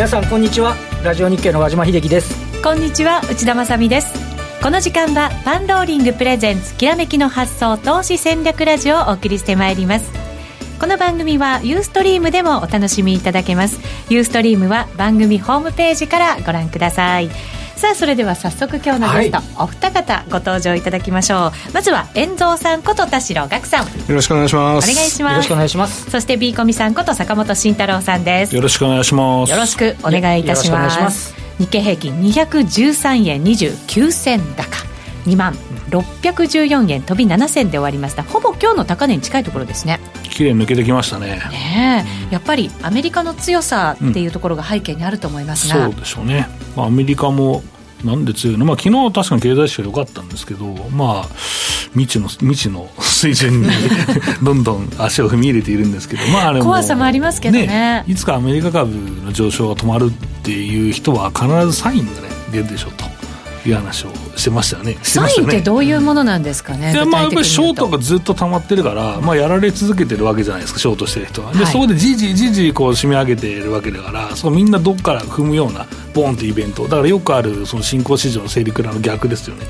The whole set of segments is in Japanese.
皆さんこんにちは。ラジオ日経の和島秀樹です。こんにちは内田まさです。この時間はパンローリングプレゼンツきらめきの発想投資戦略ラジオをお送りしてまいります。この番組はユーストリームでもお楽しみいただけます。ユーストリームは番組ホームページからご覧ください。さあそれでは早速今日のゲスト、はい、お二方ご登場いただきましょう。まずは遠蔵さんこと田代岳さん。よろしくお願いします。お願いします。よろしくお願いします。そして B コミさんこと坂本慎太郎さんです。よろしくお願いします。よろしくお願いいたします。日経平均213円29銭高。2万614円飛び7銭で終わりました。ほぼ今日の高値に近いところですね綺麗抜けてきましたね。ねやっぱりアメリカの強さっていうところが背景にあると思いますが、うん、そうでしょうね、まあ、アメリカもなんで強いの、まあ昨日確かに経済指標良かったんですけど、まあ、未知の未知の水準に どんどん足を踏み入れているんですけど、まあ、あれも怖さもありますけどね、ね、いつかアメリカ株の上昇が止まるっていう人は必ずサインが、ね、出るでしょうと。いう話をしてましたよね。サインってどういうものなんですかね？いやまあやっぱりショートがずっと溜まってるから、まあやられ続けてるわけじゃないですかショートしてる人は。で、はい、そこでじじじじこう締め上げてるわけだから、そこみんなどっから踏むようなボンってイベント。だからよくあるその新興市場の整理クラの逆ですよね。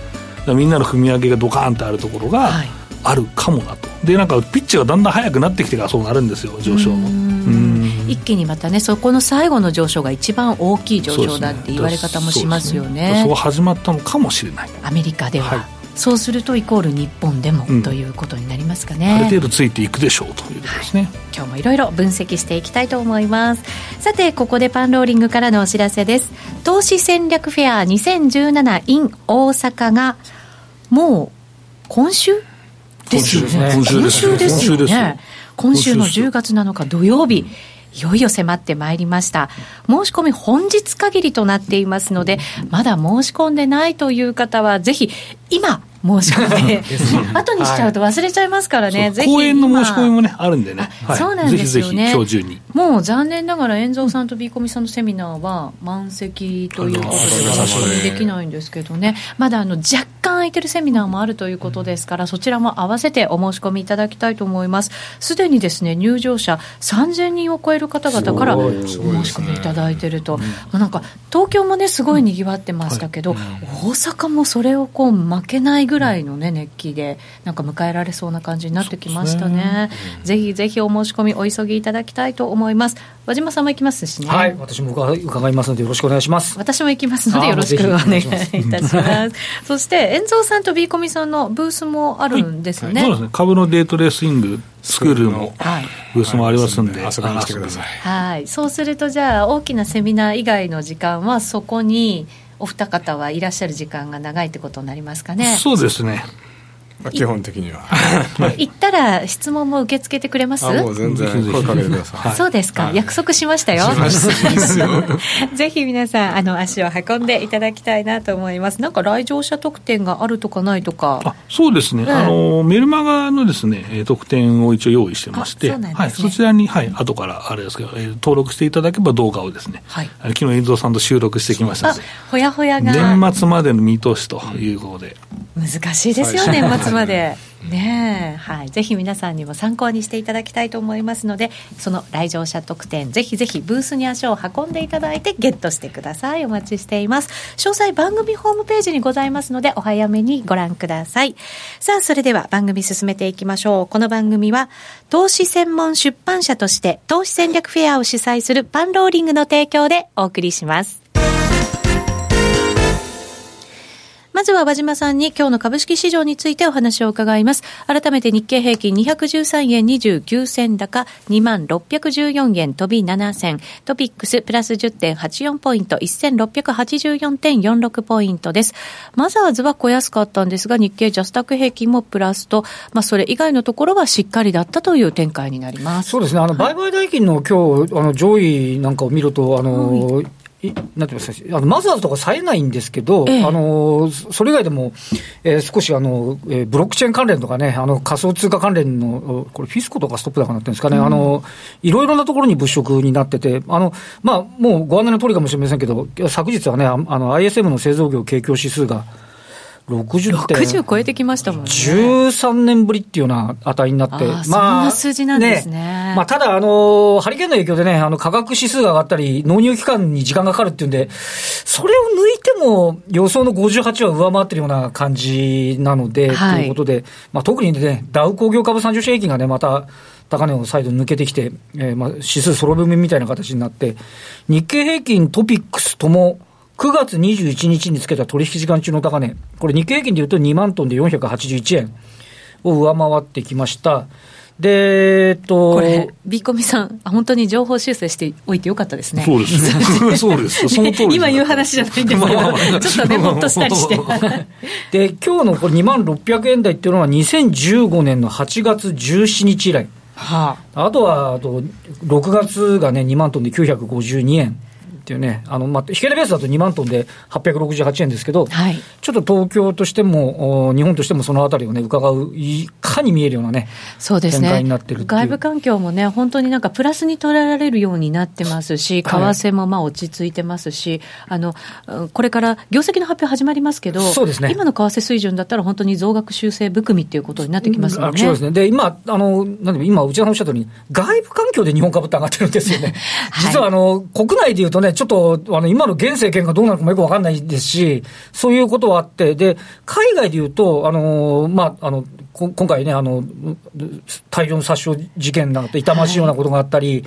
みんなの踏み上げがドカーンってあるところがあるかもなと。でなんかピッチがだんだん速くなってきてからそうなるんですよ上昇も。一気にまたねそこの最後の上昇が一番大きい上昇だって言われ方もしますよね。そ、ね、こ始まったのかもしれない。アメリカでは、はい、そうするとイコール日本でも、うん、ということになりますかね。ある程度ついていくでしょうということですね。はい、今日もいろいろ分析していきたいと思います。さてここでパンローリングからのお知らせです。投資戦略フェア2017 in 大阪がもう今週？ですよね。今週ですよね。今週の10月7日土曜日。いよいよ迫ってまいりました。申し込み本日限りとなっていますので、まだ申し込んでないという方は、ぜひ今、申し込んで、後にしちゃうと忘れちゃいますからね、ぜひ公演の申し込みもね、あるんでね、そうなんですよね、今日中に。もう残念ながら、遠蔵さんとビーコミさんのセミナーは 満席ということで、お申し込みできないんですけどね、まだあの若干空いてるセミナーもあるということですから、そちらも合わせてお申し込みいただきたいと思います。すでにですね入場者3000人を超える方々からお申し込みいただいてると、なんか東京もね、すごいにぎわってましたけど、大阪もそれをこう負けないぐらいのね熱気でなんか迎えられそうな感じになってきましたね、ね。うん、ぜひぜひお申し込みお急ぎいただきたいと思います。和島さんも行きますしね。はい。私も伺いますのでよろしくお願いします。私も行きますのでよろしくお願いいたします。そして遠蔵さんとビーコミさんのブースもあるんですね、はい。はい、そうですね。株のデートレースイングスクールのブースもありますんで、遊びに来てください。はい、そうするとじゃあ大きなセミナー以外の時間はそこにお二方はいらっしゃる時間が長いってことになりますかね。そうですね。まあ、基本的には、行ったら質問も受け付けてくれます？もう全然声かけてください、そうですか、約束しましたよ。ぜひ皆さんあの足を運んでいただきたいなと思います。なんか来場者特典があるとかないとか。あそうですね、うん、あのメルマガのですね特典を一応用意してましてそ、ね、はい、そちらに、はい、後からあれですけど、えー、登録していただけば動画をですね、はい、昨日映像さんと収録してきましたので。ほやほやが。年末までの見通しということで。難しいですよ、年末まで。ねはい、ぜひ皆さんにも参考にしていただきたいと思いますのでその来場者特典ぜひぜひブースに足を運んでいただいてゲットしてください。お待ちしています。詳細番組ホームページにございますのでお早めにご覧ください。さあそれでは番組進めていきましょう。この番組は投資専門出版社として投資戦略フェアを主催するパンローリングの提供でお送りします。まずは和島さんに今日の株式市場についてお話を伺います。改めて日経平均213円29銭高、2614円飛び7銭、トピックスプラス10.84ポイント、1684.46ポイントです。マザーズは小安かったんですが、日経ジャスタック平均もプラスと、まあそれ以外のところはしっかりだったという展開になります。そうですね。あの、売買代金の今日、あの、上位なんかを見ると、あの、はいなんてますか、あのマザーズとか冴えないんですけど、ええ、あのそれ以外でも、えー、少しあの、えー、ブロックチェーン関連とかね、あの仮想通貨関連の、これ、フィスコとかストップ高になってるんですかね、うん、あのいろいろなところに物色になってて、あのまあ、もうご案内の通りかもしれませんけど、昨日はね、あの ISM の製造業景況指数が、60点。60超えてきましたもんね。13年ぶりっていうような値になって、あーそんな数字なんですねまあ、ただ、あの、ハリケーンの影響でね、あの、価格指数が上がったり、納入期間に時間がかかるっていうんで、それを抜いても予想の58は上回ってるような感じなので、はいということで、まあ、特にね、ダウ工業株30種平均がね、また、高値を再度抜けてきて、えーまあ、指数そろぶみみたいな形になって、日経平均、トピックスとも、9月21日につけた取引時間中の高値、これ日経平均でいうと2万トンで481円を上回ってきました。で、えっと、これ、ビーコミさん、あ本当に情報修正しておいてよかったですね。そうです。そうです。その通りです今言う話じゃないんですけど、ちょっとね、ほっとしたりして。で、今日のこれ2万600円台っていうのは2015年の8月17日以来。はあとは、あと、6月がね、2万トンで952円っていうね、あの、まあ、引け値ベースだと2万トンで868円ですけど、あ、はい。ちょっと東京としても、お日本としてもそのあたりをね、伺う、いかに見えるようなね、そうですね展開になってるっていう外部環境もね、本当になんかプラスに捉えられるようになってますし、為はい替もまあ落ち着いてますし、あのうんこれから業績の発表始まりますけど、そうですね今の為替水準だったら、本当に増額修正含みっていうことになってきますよね。あそうですね。で、今、あの、なんで今、内田さんおっしゃったように、外部環境で日本株って上がってるんですよね。はい実は、あの、国内で言うとね、ちょっと、あの、今の現政権がどうなるかもよくわかんないですし、そういうことはあって、で、海外で言うと、あの、まあ、あの、こ今回ね、あの、大量の殺傷事件なんて痛ましいようなことがあったり、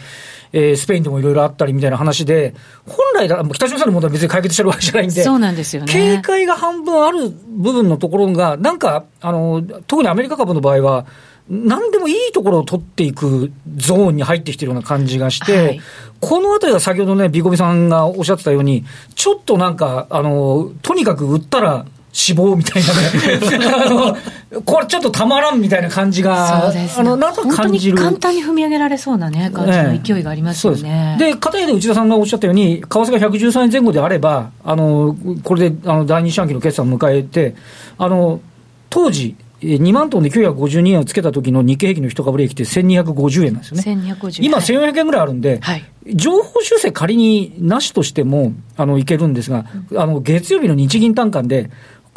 えースペインでもいろいろあったりみたいな話で、本来だ、北朝鮮の問題は別に解決してるわけじゃないんで、そうなんですよね。警戒が半分ある部分のところが、なんか、あの、特にアメリカ株の場合は、何でもいいところを取っていくゾーンに入ってきてるような感じがして、はいこのあたりが先ほどね、ビコミさんがおっしゃってたように、ちょっとなんか、あの、とにかく売ったら死亡みたいなね、あのこれちょっとたまらんみたいな感じが、そうですね。あの、なんとなく本当感じる。に簡単に踏み上げられそうなね、感じの勢いがありますよね。で片やで内田さんがおっしゃったように、為替が113円前後であれば、あのこれであの第二四半期の決算を迎えて、あの当時、えー2万トンで952円をつけた時の日経平均の一株利益って1250円なんですよね。1250今、はい1400円ぐらいあるんで、はい。情報修正仮になしとしてもあのいけるんですが、あの月曜日の日銀短観で、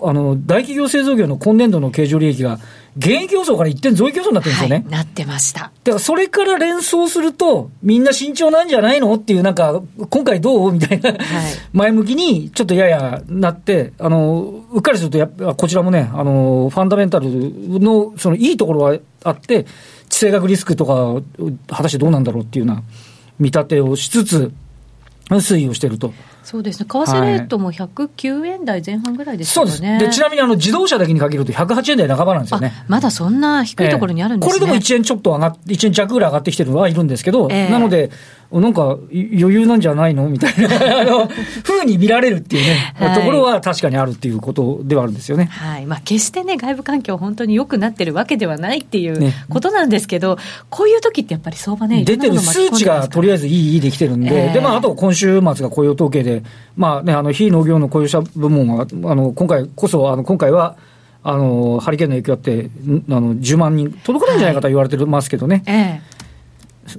あの大企業製造業の今年度の経常利益が、現役予想から一点増益予想になってるんですよね。はい、なってました。だからそれから連想すると、みんな慎重なんじゃないの？っていう、なんか、今回どう？みたいな、前向きにちょっとややなって、あのうっかりするとやっぱ、こちらもね、あのファンダメンタルのそのいいところはあって、地政学リスクとか、果たしてどうなんだろうっていうような見立てをしつつ、推移をしてると。そうですね。為替レートも109円台前半ぐらいですそうよね。です。で、ちなみにあの自動車だけに限ると108円台半ばなんですよね。あまだそんな低いところにあるんですね。これでも1円ちょっと上がって、1円弱ぐらい上がってきてるのはいるんですけど、ええなので、なんか余裕なんじゃないのみたいな、あの、風に見られるっていうね、はいところは確かにあるっていうことではあるんですよね。はいまあ、決してね、外部環境、本当に良くなってるわけではないっていうねことなんですけど、こういう時ってやっぱり相場ね、出てる数値がとりあえずいい、いいできてるんで、ええで、まあ、あと今週末が雇用統計で、まあね、あの、非農業の雇用者部門は、あの、今回こそ、あの、今回は、あの、ハリケーンの影響あって、んあの、10万人届かないんじゃないかと言われてますけどね、え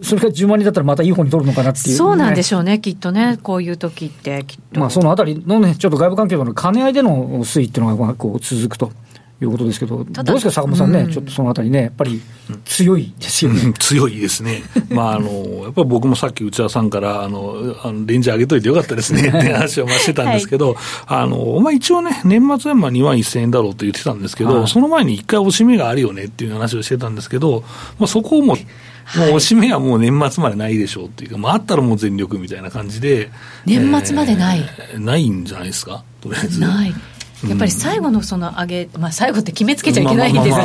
それが10万人だったらまたいい方に取るのかなってえ、いう、そうなんでししょうね、きっとね、こういう時って、きっと。まあ、そのあたりのね、ちょっと外部環境との兼ね合いでの推移っていうのが、まあ、こう、続くということですけど、どうですか、坂本さんね、うんちょっとそのあたりね、やっぱり強いですよね。うん 強いですね。まあ、あの、やっぱり僕もさっき内田さんから、あの、あのレンジ上げといてよかったですね って話をまあしてたんですけど、あの、まあ一応ね、年末はまあ2万1000円だろうと言ってたんですけど、はいその前に一回押し目があるよねっていう話をしてたんですけど、まあそこをもう、もう押し目はもう年末までないでしょうっていうか、まああったらもう全力みたいな感じで。年末までないえーないんじゃないですか？とりあえず。ない。やっぱり最後のその上げ、まあ、最後って決めつけちゃいけないんですけど、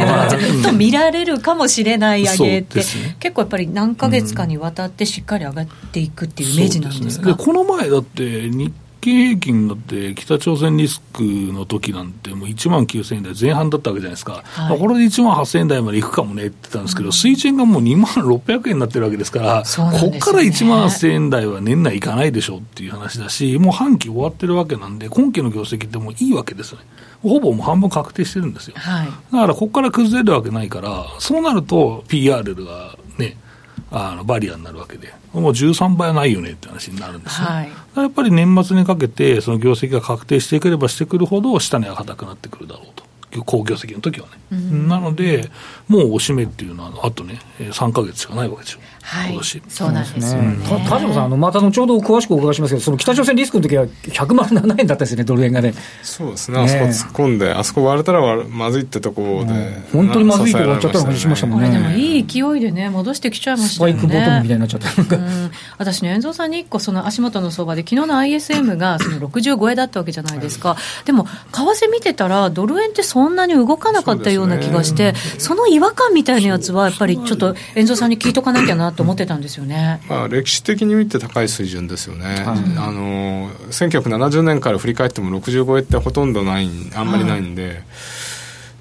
ちょっと見られるかもしれない上げって、ね結構やっぱり何ヶ月かにわたってしっかり上がっていくっていうイメージなんですか。ねこの前だって、日経平均だって、北朝鮮リスクの時なんて、もう1万9000円台前半だったわけじゃないですか、はいこれで1万8000円台までいくかもねって言ってたんですけど、水準がもう2万600円になってるわけですから、ねここから1万8000円台は年内いかないでしょうっていう話だし、もう半期終わってるわけなんで、今期の業績ってもういいわけですよね。ほぼもう半分確定してるんですよ。はい。だからここから崩れるわけないから、そうなると PR がね、あのバリアになるわけで、もう13倍はないよねって話になるんですね、はい。やっぱり年末にかけて、その業績が確定していければしてくるほど、下値が硬くなってくるだろうと。好業績の時はね、なので、もうおしめっていうのは、あとね、えー3か月しかないわけですよ、はい。今年。そうなんですよね。た田島さん、あのまた後ほど詳しくお伺いしますけど、その北朝鮮リスクの時は107円だったですね、ドル円がね。そうですね、あそこ突っ込んで、あそこ割れたら割まずいってところで、本当にまずいとこ割っちゃったような感じしましたもんね。これでもいい勢いでね戻してきちゃいましたよね。スパイクボトムみたいになっちゃった。うん、私ね、遠藤さんに一個、その足元の相場で、昨日の ISM がその65円だったわけじゃないですか、でも、為替見てたら、ドル円ってそんなに動かなかったような気がして、その違和感みたいなやつは、やっぱりちょっと、遠藤さんに聞いとかなきゃなと思ってたんですよね。まあ、歴史的に見て高い水準ですよね、あの1970年から振り返っても65円ってほとんどないあんまりないんで、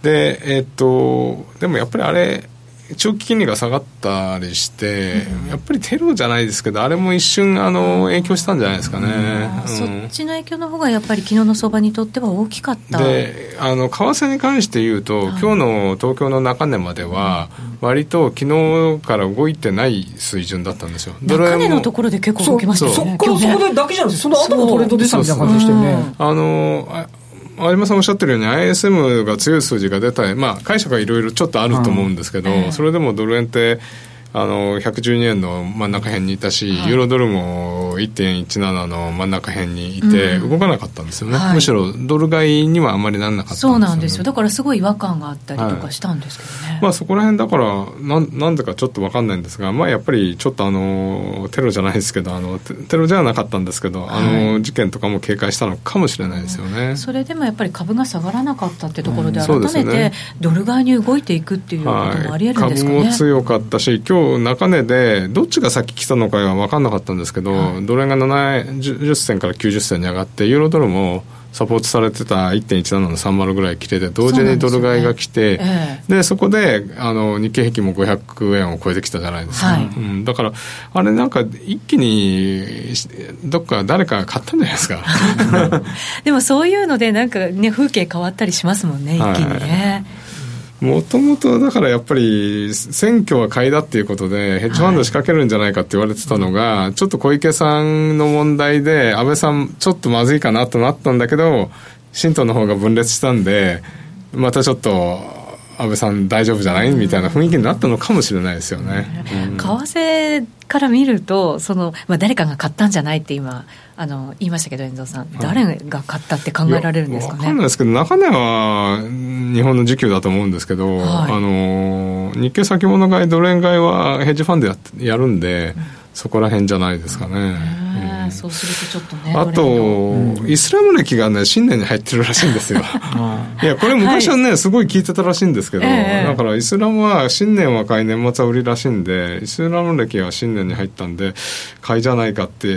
でえっとでもやっぱりあれ長期金利が下がったりして、やっぱりテロじゃないですけどあれも一瞬あの影響したんじゃないですかね、うん。っちの影響の方がやっぱり昨日の相場にとっては大きかった。であの為替に関して言うと、今日の東京の中値までは、割と昨日から動いてない水準だったんですよ、ドル円も中値のところで結構動きましたよね。そっからそこでだけじゃなくて、その後もトレンドでしたみたいな感じでしたよね。あのあ有馬さんおっしゃってるように ISM が強い数字が出たまあ解釈はいろいろちょっとあると思うんですけど、うん。ええそれでもドル円ってあの112円の真ん中辺にいたし、ユーロドルも1.17の真ん中辺にいて、うん。動かなかったんですよね、はい。むしろドル買いにはあんまりならなかったんですよ、ね、そうなんですよ。だからすごい違和感があったりとかしたんですけどね。まあ、そこら辺だからなんなんでかちょっと分かんないんですが、まあ、やっぱりちょっとあのテロじゃないですけどあのテテロじゃなかったんですけど、あの事件とかも警戒したのかもしれないですよね。それでもやっぱり株が下がらなかったってところでうん改めてドル買いに動いていくっていうこともありえるんですかね、株も強かったし、今日中値で、どっちが先来たのかは分かんなかったんですけど、ドル円が7円10銭から90銭に上がって、ユーロドルもサポートされてた1.17の30ぐらい切れて、同時にドル買いが来て、そでねえ。でそこであの日経平均も500円を超えてきたじゃないですか、はい。うん、だから、あれなんか一気にどっか誰かが買ったんじゃないですか。でもそういうのでなんかね風景変わったりしますもんね一気にね、もともとだからやっぱり選挙は買いだっていうことでヘッジファンド仕掛けるんじゃないかって言われてたのが、ちょっと小池さんの問題で安倍さんちょっとまずいかなとなったんだけど新党の方が分裂したんでまたちょっと安倍さん大丈夫じゃないみたいな雰囲気になったのかもしれないですよね。為替から見るとその、まあ、誰かが買ったんじゃないって今あの言いましたけど遠藤さん、誰が買ったって考えられるんですかいやわかんないねですけど中根は日本の需給だと思うんですけど、はい。あの日経先物買いドル円買いはヘッジファンドややるんで、そこら辺じゃないですかね。ねそうするとちょっとねあと、イスラム歴がね、新年に入ってるらしいんですよ。いや、これ昔はね、すごい聞いてたらしいんですけど、ええだからイスラムは新年は買い、年末は売りらしいんで、イスラム歴は新年に入ったんで、買いじゃないかって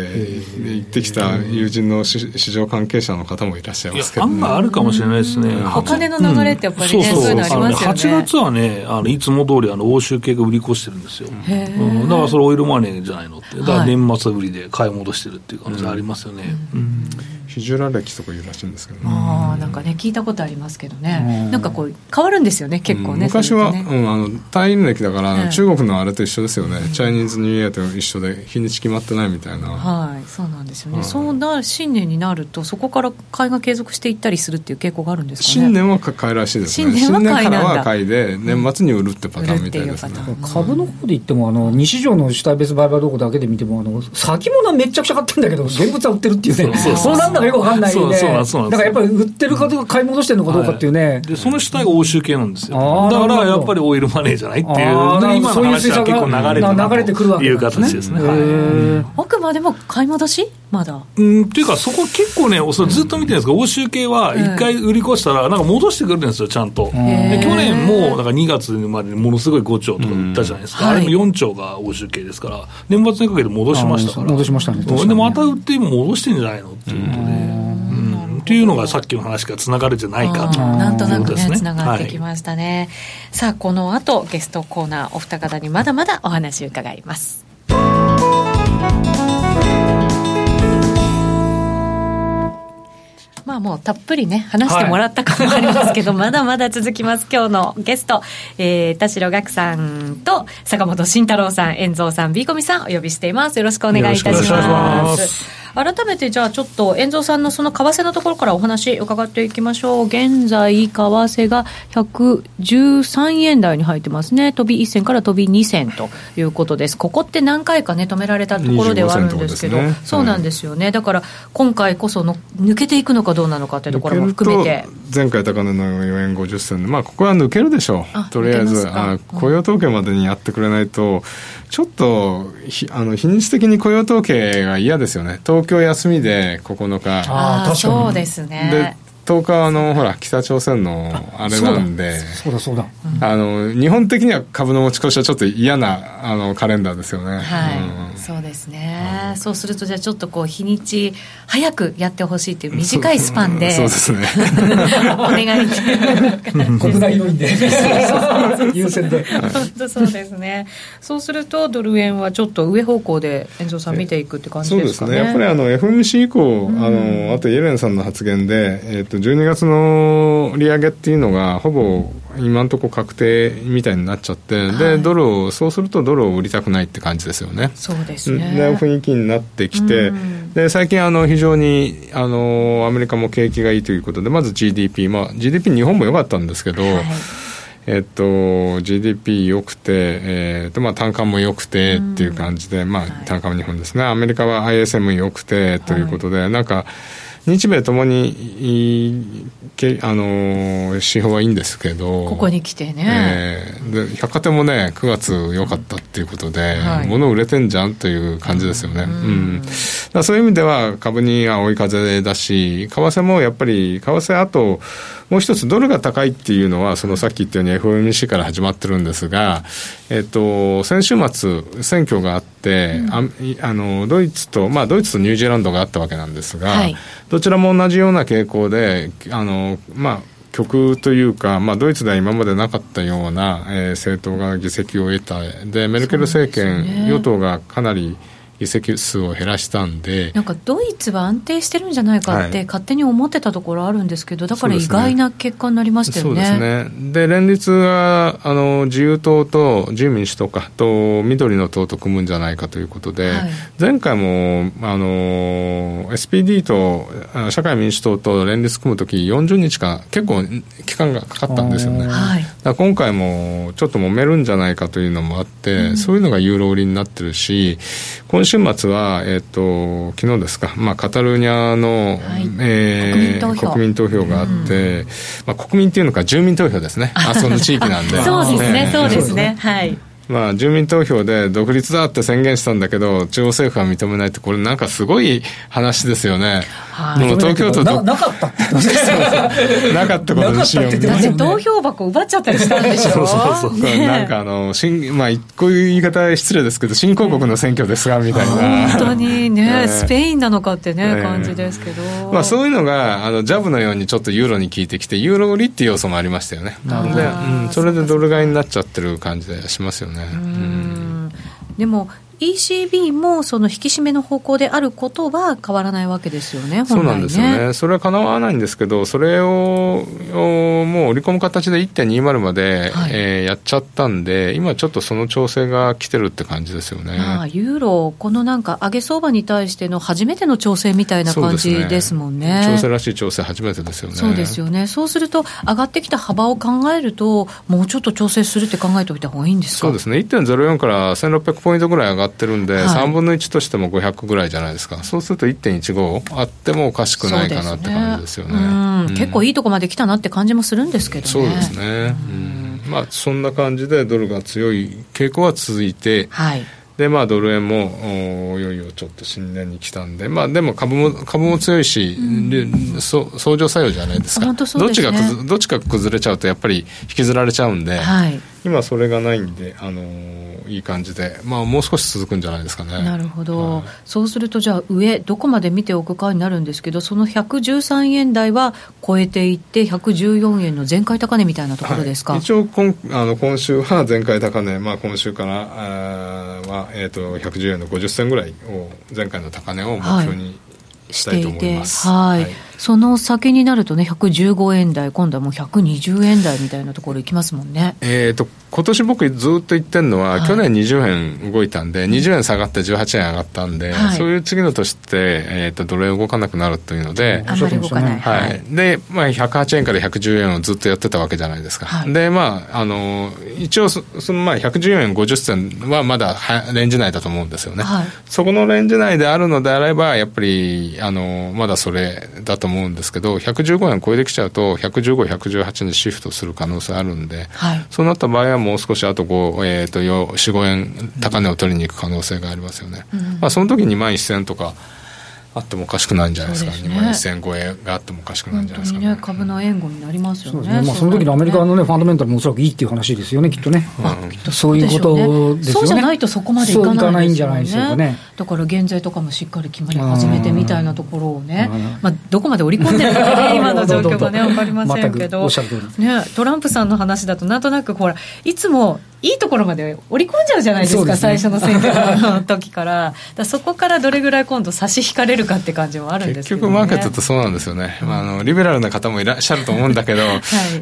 言ってきた友人の市市場関係者の方もいらっしゃいますけど、案外あるかもしれないですね。お金の流れってやっぱりねそういうのありますよね。8月はね、あのいつも通りあの欧州系が売り越してるんですよ。だからそれオイルマネーじゃないのって。だからはい年末売りで買い戻してるっていう可能性ありますよね。うんヒジュラ歴とか言うらしいんですけどね。ああなんかね聞いたことありますけどね、なんかこう変わるんですよね結構ね、うん昔は、ね。うん、あの退院歴だから、ええ中国のあれと一緒ですよね、チャイニーズニューイヤーと一緒で日にち決まってないみたいな、はい、そうなんですよね、はい。そうな新年になると、そこから買いが継続していったりするっていう傾向があるんですかね。新年は買いらしいですね。新年は買いなんだ。からは買いで年末に売るってパターンみたいですね株の方で言っても、あの2市場の主体別売買動向だけで見ても、あの先物はめっちゃくちゃ買ってるんだけど、現物は売ってるっていうね、そうなんだかよくわかんないね、そうそうなんそうなんですだからやっぱり売ってる方が買い戻してるのかどうかっていうね、でその主体が欧州系なんですよ。だからやっぱりオイルマネーじゃないっていう。今のそういう話は結構流れて流れてくるわというけなんですね形ですね、へはい。ーあくまでも買い戻しまだ。うん、っていうか、そこ結構ね、それずっと見てるんですけど、欧州系は一回売り越したら、なんか戻してくるんですよ、ちゃんと。で去年も、だから2月までにものすごい5兆とか売ったじゃないですか、うんあれも4兆が欧州系ですから、年末にかけて戻しましたから、あ戻しましたねで、また売って、今戻してんじゃないのっていうことで、うん、っていうのがさっきの話がつながるんじゃないかとなんとなくね、いうことですつながってきましたね。さあ、この後、ゲストコーナー、お二方にまだまだお話伺います。まあ、もうたっぷりね、話してもらったかもありますけど、はい、まだまだ続きます。今日のゲスト、えー、田代岳さんと坂本慎太郎さん、遠蔵さん、ビーコミさんお呼びしています。よろしくお願いいたします。改めてじゃあちょっと遠蔵さんのその為替のところからお話伺っていきましょう。現在為替が113円台に入ってますね。飛び1銭から飛び2銭ということです。ここって何回かね止められたところではあるんですけど、ね、そうなんですよね、だから今回こその抜けていくのかどうなのかというところも含めて。前回高値の4円50銭でまあここは抜けるでしょう。とりあえずあ雇用統計までにやってくれないとちょっとあの日にち的に雇用統計が嫌ですよね東京休みで9日。ああ確かに。そうですね10日はあのほら北朝鮮のあれなんでそうだそうだあの日本的には株の持ち越しはちょっと嫌なあのカレンダーですよね。はい、うん、そうですね、うん、そうするとじゃあちょっとこう日にち早くやってほしいっていう短いスパンでそうですね。お願い 国内要因で。優先で。本当そうですね。そうするとドル円はちょっと上方向で遠藤さん見ていくって感じですかね。そうですね。やっぱりあの FMC 以降、あのあとイエレンさんの発言で、えーとと12月の利上げっていうのがほぼ今のところ確定みたいになっちゃって、はい、でドルをそうするとドルを売りたくないって感じですよね。そうですね。で雰囲気になってきて、で最近あの非常にあのアメリカも景気がいいということでまず GDP、まあ、GDP 日本も良かったんですけど、はい。えっと、GDP 良くて、えっとまあ、単価も良くてっていう感じで、まあ、単価は日本ですね、アメリカは ISM 良くてということで、はい、なんか、日米ともにけあの指標はいいんですけど。ここに来てね、えー、で百貨店もね9月良かったっていうことで、はい、物売れてんじゃんという感じですよね、うん、うん、そういう意味では株には追い風だし為替もやっぱり為替あともう一つドルが高いっていうのはそのさっき言ったように FOMC から始まってるんですが、えっと、先週末選挙があって、うん、ああのドイツと、まあ、ドイツとニュージーランドがあったわけなんですが、はい、どちらも同じような傾向であのまあ極というか、まあ、ドイツでは今までなかったような、えー、政党が議席を得た。でメルケル政権、ね、与党がかなり議席数を減らしたんでなんかドイツは安定してるんじゃないかって勝手に思ってたところあるんですけど、だから意外な結果になりましたよね。そうですね。で連立はあの自由党と自由民主党かと緑の党と組むんじゃないかということで、はい、前回もあの SPD と社会民主党と連立組むとき40日間結構期間がかかったんですよね、はい、今回もちょっと揉めるんじゃないかというのもあって、うん、そういうのがユーロ売りになってるし今週末は、えーと、昨日ですか、まあ、カタルーニャの、はい、えー、国民投票。があって、うん、まあ、国民っていうのか住民投票ですね。あその地域なんで。そうですね、そうですね。はい。まあ、住民投票で独立だって宣言したんだけど、中央政府は認めないって、これなんかすごい話ですよね。はい、でも東京都ななかったってことですよ。なかったことにしようだって投票箱奪っちゃったりしたんでしょ？そうそうそう。ね、なんかあの、新、まあ、こういう言い方失礼ですけど、新興国の選挙ですが、みたいな。本当にね、スペインなのかってね、感じですけど。まあ、そういうのが、あの、ジャブのようにちょっとユーロに効いてきて、ユーロ売りっていう要素もありましたよね。なんで、うん、それでドル買いになっちゃってる感じでしますよね。うん。でも ECB もその引き締めの方向であることは変わらないわけですよね、ね。そうなんですよね、それはかなわないんですけど、それをもう織り込む形で1.20まで、はい、えー、やっちゃったんで、今ちょっとその調整が来てるって感じですよね、まあ、ユーロ、このなんか上げ相場に対しての初めての調整みたいな感じですもんね、ね調整らしい調整、初めてですよね。そうですよね。そうすると、上がってきた幅を考えると、もうちょっと調整するって考えておいた方がいいんですか？そうですね、1.04から1600ポイントぐらい上がってるんで、はい、3分の1としても500ぐらいじゃないですか、そうすると1.15あってもおかしくないかなって感じですよね。うん、結構いいとこまで来たなって感じもするんですけどね。そうですね、うん。まあ、そんな感じでドルが強い。傾向は続いて、はい。でまあ、ドル円もいよいよちょっと新年に来たんで、まあ、でも株も株も強いし、うん、そ相乗作用じゃないですか、ね、どっちがどっちか崩れちゃうと、やっぱり引きずられちゃうんで、はい、今、それがないんで、あのー、いい感じで、まあ、もう少し続くんじゃないですかね。なるほど、はい、そうすると、じゃあ、上、どこまで見ておくかになるんですけど、その113円台は超えていって、114円の前回高値みたいなところですか、はい、一応今あの、今週は前回高値、まあ、今週からは、えーと、110円の50銭ぐらいを、前回の高値を目標にしたいと思います。はい、はいその先になるとね、115円台、今度はもう120円台みたいなところいきますもんね。えっ、と、今年僕ずっと言ってるのは、はい、去年20円動いたんで、20円下がって18円上がったんで、はい、そういう次の年って、えっ、ー、と、ドル円動かなくなるというので、あんまり動かない。はい。で、まあ、108円から110円をずっとやってたわけじゃないですか。はい、で、まあ、あの、一応そ、その、まあ、114円50銭はまだレンジ内だと思うんですよね。はい、そこのレンジ内であるのであれば、やっぱり、あの、まだそれだと思うんですけど、115円超えてきちゃうと、115、118にシフトする可能性あるんで、はい、そうなった場合はもう少しあと5、えー、と4、5円高値を取りに行く可能性がありますよね。うん、まあ、その時2万1000とか、あってもおかしくないんじゃないですか、すね、2万1000超えがあってもおかしくないんじゃないですか、ね、ね株の援護になりますよね、ね。まあ、その時のアメリカの、ね、ファンダメンタルもおそらくいいっていう話ですよね、きっとね、うん、そういうことですよね、そうじゃないとそこまでいかない、ね、かないんじゃないでしょうかね。だから減税とかもしっかり決まり始めてみたいなところをね、まあ、どこまで織り込んでるかね、今の状況がね、分かりませんけど、ね、トランプさんの話だと、なんとなくほら、いつもいいところまで織り込んじゃうじゃないですか、すね、最初の選挙の時から、だそこからどれぐらい今度、差し引かれるかって感じもあるんですけど、ね、結局、マーケットってそうなんですよね、まあ、あのリベラルな方もいらっしゃると思うんだけど、はい、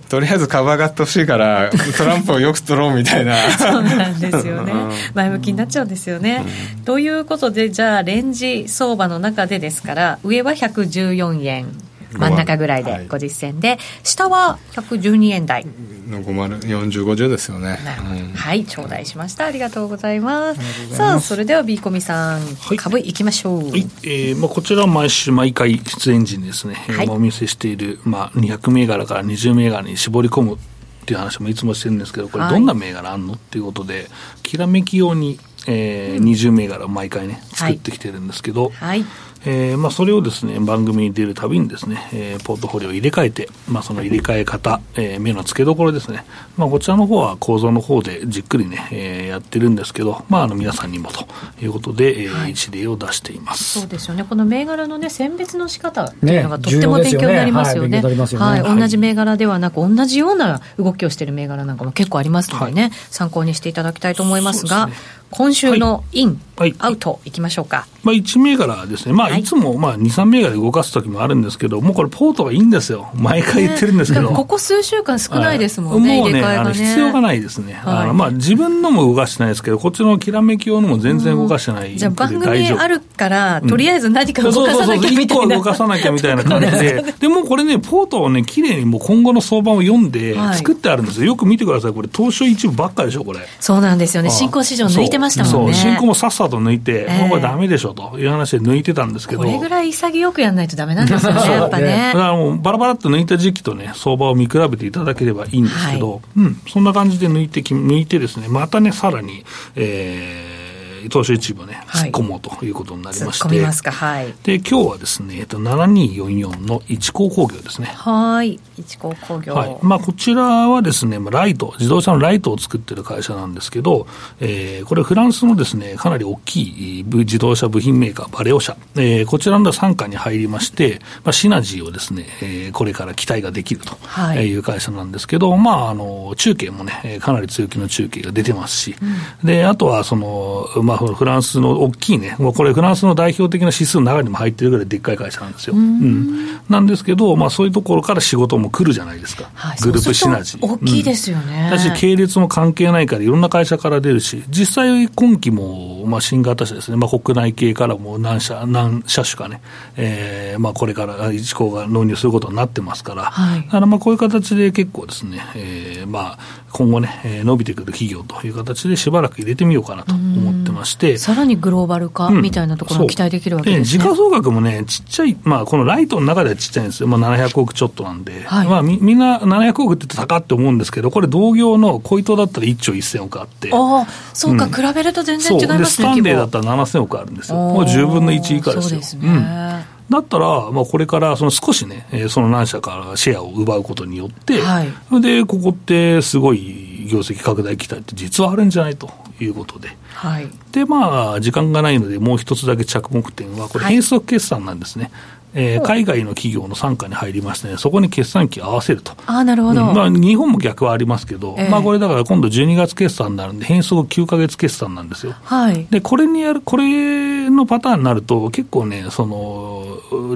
とりあえず株上がってほしいから、トランプをよく取ろうみたいな。そうなんですよね、前向きになっちゃうんですよね。うん、ということで、じゃあ、レンジ相場の中でですから、上は114円。真ん中ぐらいで50銭で、はい、下は112円台。の4050ですよね、うん、はい頂戴しました。ありがとうございます。さあそれでは B コミさん、はい、株いきましょう、はい。えーまあ、こちらは毎週毎回出演時にですね、はい、お見せしている、まあ、200銘柄から20銘柄に絞り込むっていう話もいつもしてるんですけどこれどんな銘柄あんのっていうことできらめき用に、えー、20銘柄毎回ね作ってきてるんですけど、はい。えーまあ、それをですね番組に出るたびにですね、えー、ポートフォリオを入れ替えて、まあ、その入れ替え方、えー、目の付けどころですね、まあ、こちらの方は構造の方でじっくりね、えー、やってるんですけど、まあ、あの皆さんにもということで、えー、はい、一例を出しています。そうですよね。この銘柄の、ね、選別の仕方っていうのがとっても勉強になりますよね、ね。はい、はい、同じ銘柄ではなく同じような動きをしている銘柄なんかも結構ありますのでね、はい、参考にしていただきたいと思いますが今週のイン、はい、アウトいきましょうか。まあ、1銘柄ですね、まあ、い。つもまあ2、3銘柄で動かす時もあるんですけど、もうこれ、ポートがいいんですよ、毎回言ってるんですけど、ここ数週間少ないですもんね、もうね、あの必要がないですね、はい、あまあ、自分のも動かしてないですけど、こっちのきらめき用のも全然動かしてないじゃあ、番組あるから、とりあえず何か動かさなきゃみたいな、動かさなきゃみたいな感じで、でもこれね、ポートをね、きれいにもう今後の相場を読んで、作ってあるんですよ、よく見てください、これ、東証一部ばっかでしょ、これ。そうなんですよね、新興市場抜いてましたもんね。もさっさと抜いて、えー、もうこれだめでしょという話で抜いてたんですけど。これぐらい潔くやらないとだめなんですよね、やっぱね。だからもうバラバラっと抜いた時期とね、相場を見比べていただければいいんですけど、はい、うん、そんな感じで抜いて、抜いてですね、またね、さらに、えー、東証一部ね、突っ込もうということになりまして、はい、はい、で今日はですね、えっと、7244の一高工業ですね。はい、一高工業。はい。まあ、こちらはですね、ライト、自動車のライトを作ってる会社なんですけど、えー、これフランスのですね、かなり大きい自動車部品メーカー、バレオ社、えー、こちらの傘下に入りまして、まあ、シナジーをですね、えー、これから期待ができるとい。う会社なんですけど、はい、まあ、あの、中継もね、かなり強気の中継が出てますし、うん、で、あとはその、まあまあ、フランスの大きいね、これ、フランスの代表的な指数の中にも入ってるぐらいでっかい会社なんですよ。うん、なんですけど、まあ、そういうところから仕事も来るじゃないですか、はい、グループシナジー。大きいですよね。だし、系列も関係ないから、いろんな会社から出るし、実際、今期も、まあ、新型車ですね、まあ、国内系からも何社何車種かね、えーまあ、これから一行が納入することになってますから、はい、だからまあこういう形で結構ですね、えーまあ、今後ね、伸びてくる企業という形でしばらく入れてみようかなと思ってまして。さらにグローバル化みたいなところが期待できるわけですね。時価総額もね、ちっちゃい、まあ、このライトの中ではちっちゃいんですよ。まあ、700億ちょっとなんで。はい、まあみ、みんな700億って言って高って思うんですけど、これ同業の小糸だったら1兆1000億あって。ああ、そうか、うん、比べると全然違いますね。スタンレーだったら7000億あるんですよ。もう10分の1以下ですよ。そうですね。うんだったら、まあ、これからその少しね、その何社からシェアを奪うことによって、はい、で、ここってすごい業績拡大期待って実はあるんじゃないということで。はい、で、まあ、時間がないので、もう一つだけ着目点は、これ、変則決算なんですね。はいえー、海外の企業の傘下に入りましてね、そこに決算期合わせると。あなるほど、うん、まあ、日本も逆はありますけど、えー、まあ、これだから今度12月決算になるんで、変則9か月決算なんですよ。はい、で、これにやる、これのパターンになると、結構ね、その、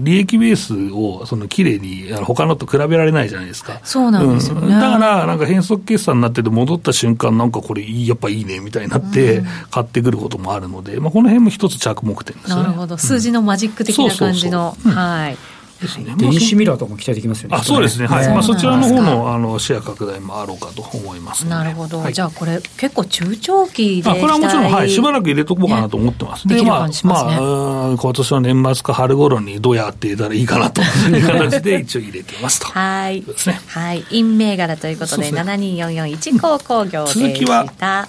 利益ベースを、その、綺麗に、他のと比べられないじゃないですか。そうなんですよね。うん、だから、なんか変則決算になってて、戻った瞬間、なんかこれ、やっぱいいね、みたいになって、買ってくることもあるので、まあ、この辺も一つ着目点ですね。なるほど。数字のマジック的な感じの。はい。ですね。電子ミラーとかも期待できますよね。あ、そうですね。はい。まあそちらの方のあのシェア拡大もあろうかと思います、なるほど。じゃあこれ結構中長期で。あ、これはもちろんはいしばらく入れとこうかなと思ってます。で、まあまあ今年の年末か春頃にどうやって入れたらいいかなという形で一応入れてますと。はい。ですね。はい。イン銘柄ということで七二四四一高工業で続きは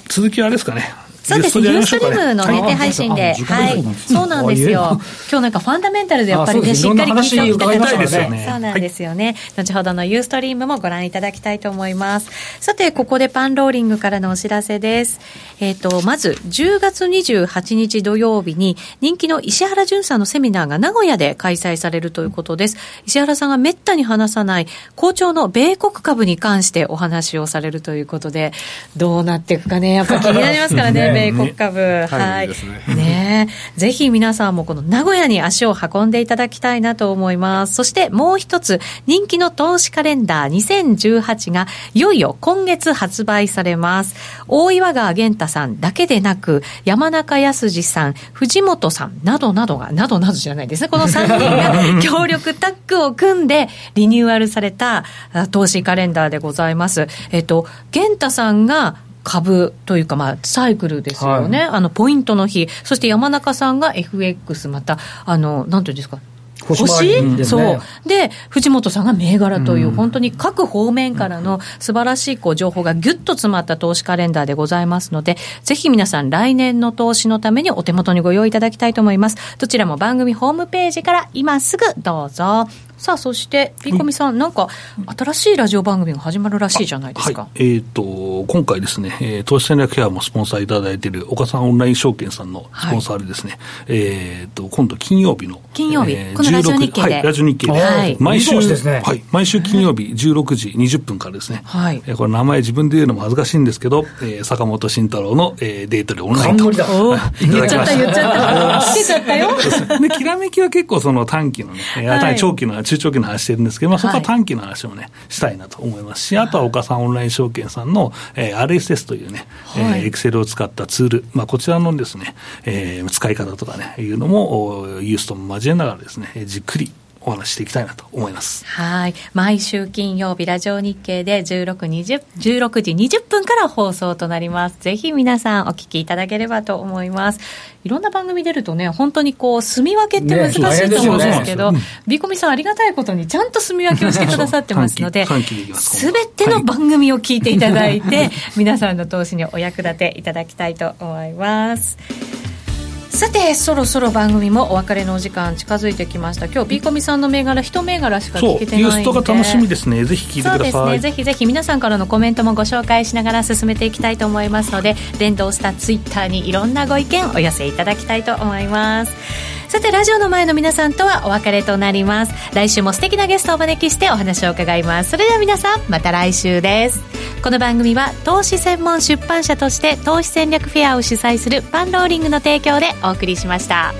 続きはあれですかね。そうですユーストリームのね、手配信で、はい、そうなんですよ。今日なんかファンダメンタルでやっぱりね、しっかり聞いておきたいですよね。そうなんですよね。後ほどのユーストリームもご覧いただきたいと思います。さて、ここでパンローリングからのお知らせです。えっ、と、まず、10月28日土曜日に、人気の石原淳さんのセミナーが名古屋で開催されるということです。石原さんがめったに話さない、好調の米国株に関してお話をされるということで、どうなっていくかね、やっぱ気になりますからね、米国株。はい。ねぜひ皆さんもこの名古屋に足を運んでいただきたいなと思います。そしてもう一つ、人気の投資カレンダー2018がいよいよ今月発売されます。大岩川源太さんだけでなく、山中康二さん、藤本さんなどなどが、などなどじゃないですね。この3人が 協力タッグを組んでリニューアルされた投資カレンダーでございます。えっと、源太さんが株というか、まあ、サイクルですよね、はい、あのポイントの日、そして山中さんが FX、また、あのなんていうんですか、星、ね、そう。で藤本さんが銘柄という、うん、本当に各方面からの素晴らしいこう情報がぎゅっと詰まった投資カレンダーでございますのでぜひ皆さん来年の投資のためにお手元にご用意いただきたいと思います。どちらも番組ホームページから今すぐどうぞさあそしてピーコミさん、うん、なんか新しいラジオ番組が始まるらしいじゃないですか、はい、えっ、ー、と今回ですね、えー、投資戦略フェアもスポンサーいただいている岡さんオンライン証券さんのスポンサーでですね、はい、えっ、ー、と今度金曜日の金曜日、えー、このラジオ日経で、はい、ラジオ日経で、はい、毎週、ね、はい、毎週金曜日16時20分からですね、はい、えー、これ名前自分で言うのも恥ずかしいんですけど、えー、坂本慎太郎の、えー、デートでオンラインと。言っちゃった言っちゃった。つけちゃったよ。できらめきは結構その短期のね、はい、長期の中長期の話してるんですけど、まあ、そこは短期の話もね、したいなと思いますし、あとは岡さんオンライン証券さんの、えー、RSS というね、はい、えー、エクセルを使ったツール、まあ、こちらのですね、えー、使い方とかね、いうのも、ユースとも交えながらですね、じっくりお話していきたいなと思います。はい。毎週金曜日、ラジオ日経で16、20 16時20分から放送となります。ぜひ皆さんお聞きいただければと思います。いろんな番組出るとね、本当にこう、住み分けって難しいと思うんですけど、ね、ビコミさんありがたいことにちゃんと住み分けをしてくださってますので、すべての番組を聞いていただいて、皆さんの投資にお役立ていただきたいと思います。さてそろそろ番組もお別れのお時間近づいてきました。今日ビーコミさんの銘柄一銘柄しか聞けてないんでそうユーストが楽しみですね。ぜひ聞いてください。そうですねぜひぜひ皆さんからのコメントもご紹介しながら進めていきたいと思いますので連動したツイッターにいろんなご意見お寄せいただきたいと思いますさてラジオの前の皆さんとはお別れとなります。来週も素敵なゲストをお招きしてお話を伺います。それでは皆さんまた来週です。この番組は投資専門出版社として投資戦略フェアを主催するパンローリングの提供でお送りしました。